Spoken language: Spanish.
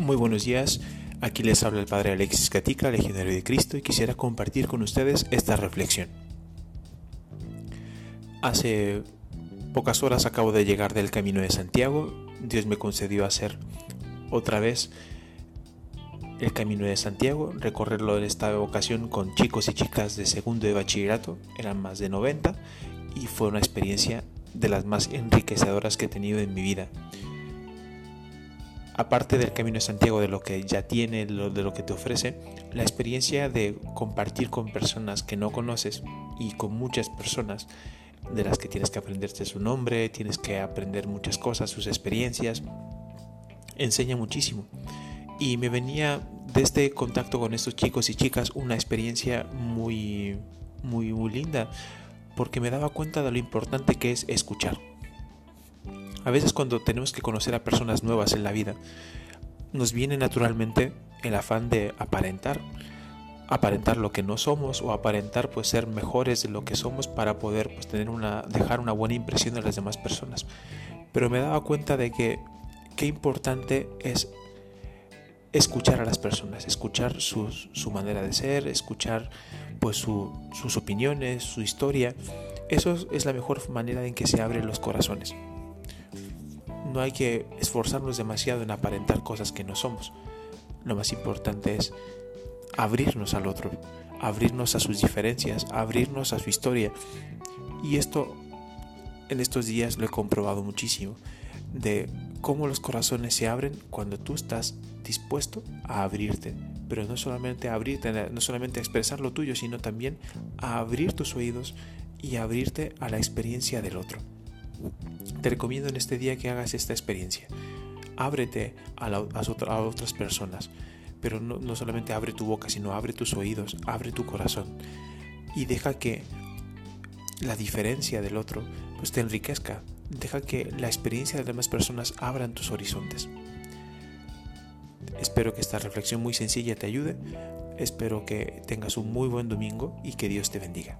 Muy buenos días, aquí les habla el Padre Alexis Catica, Legionario de Cristo, y quisiera compartir con ustedes esta reflexión. Hace pocas horas acabo de llegar del Camino de Santiago, Dios me concedió hacer otra vez el Camino de Santiago, recorrerlo en esta ocasión con chicos y chicas de segundo de bachillerato, eran más de 90, y fue una experiencia de las más enriquecedoras que he tenido en mi vida aparte del Camino de Santiago, de lo que ya tiene, de lo que te ofrece, la experiencia de compartir con personas que no conoces y con muchas personas de las que tienes que aprenderte su nombre, tienes que aprender muchas cosas, sus experiencias, enseña muchísimo. Y me venía de este contacto con estos chicos y chicas una experiencia muy, muy, muy linda, porque me daba cuenta de lo importante que es escuchar a veces cuando tenemos que conocer a personas nuevas en la vida, nos viene naturalmente el afán de aparentar, aparentar lo que no somos o aparentar pues ser mejores de lo que somos para poder pues tener una dejar una buena impresión de las demás personas. Pero me daba cuenta de que qué importante es escuchar a las personas, escuchar su, manera de ser, escuchar pues sus opiniones, su historia. Eso es la mejor manera en que se abren los corazones no hay que esforzarnos demasiado en aparentar cosas que no somos. Lo más importante es abrirnos al otro, abrirnos a sus diferencias, abrirnos a su historia. Y esto en estos días lo he comprobado muchísimo, de cómo los corazones se abren cuando tú estás dispuesto a abrirte. Pero no solamente a abrirte, no solamente a expresar lo tuyo, sino también a abrir tus oídos y abrirte a la experiencia del otro. Te recomiendo en este día que hagas esta experiencia. Ábrete a, otras personas, pero no, solamente abre tu boca, sino abre tus oídos, abre tu corazón y deja que la diferencia del otro pues te enriquezca. Deja que la experiencia de las demás personas abran tus horizontes. Espero que esta reflexión muy sencilla te ayude. Espero que tengas un muy buen domingo y que Dios te bendiga.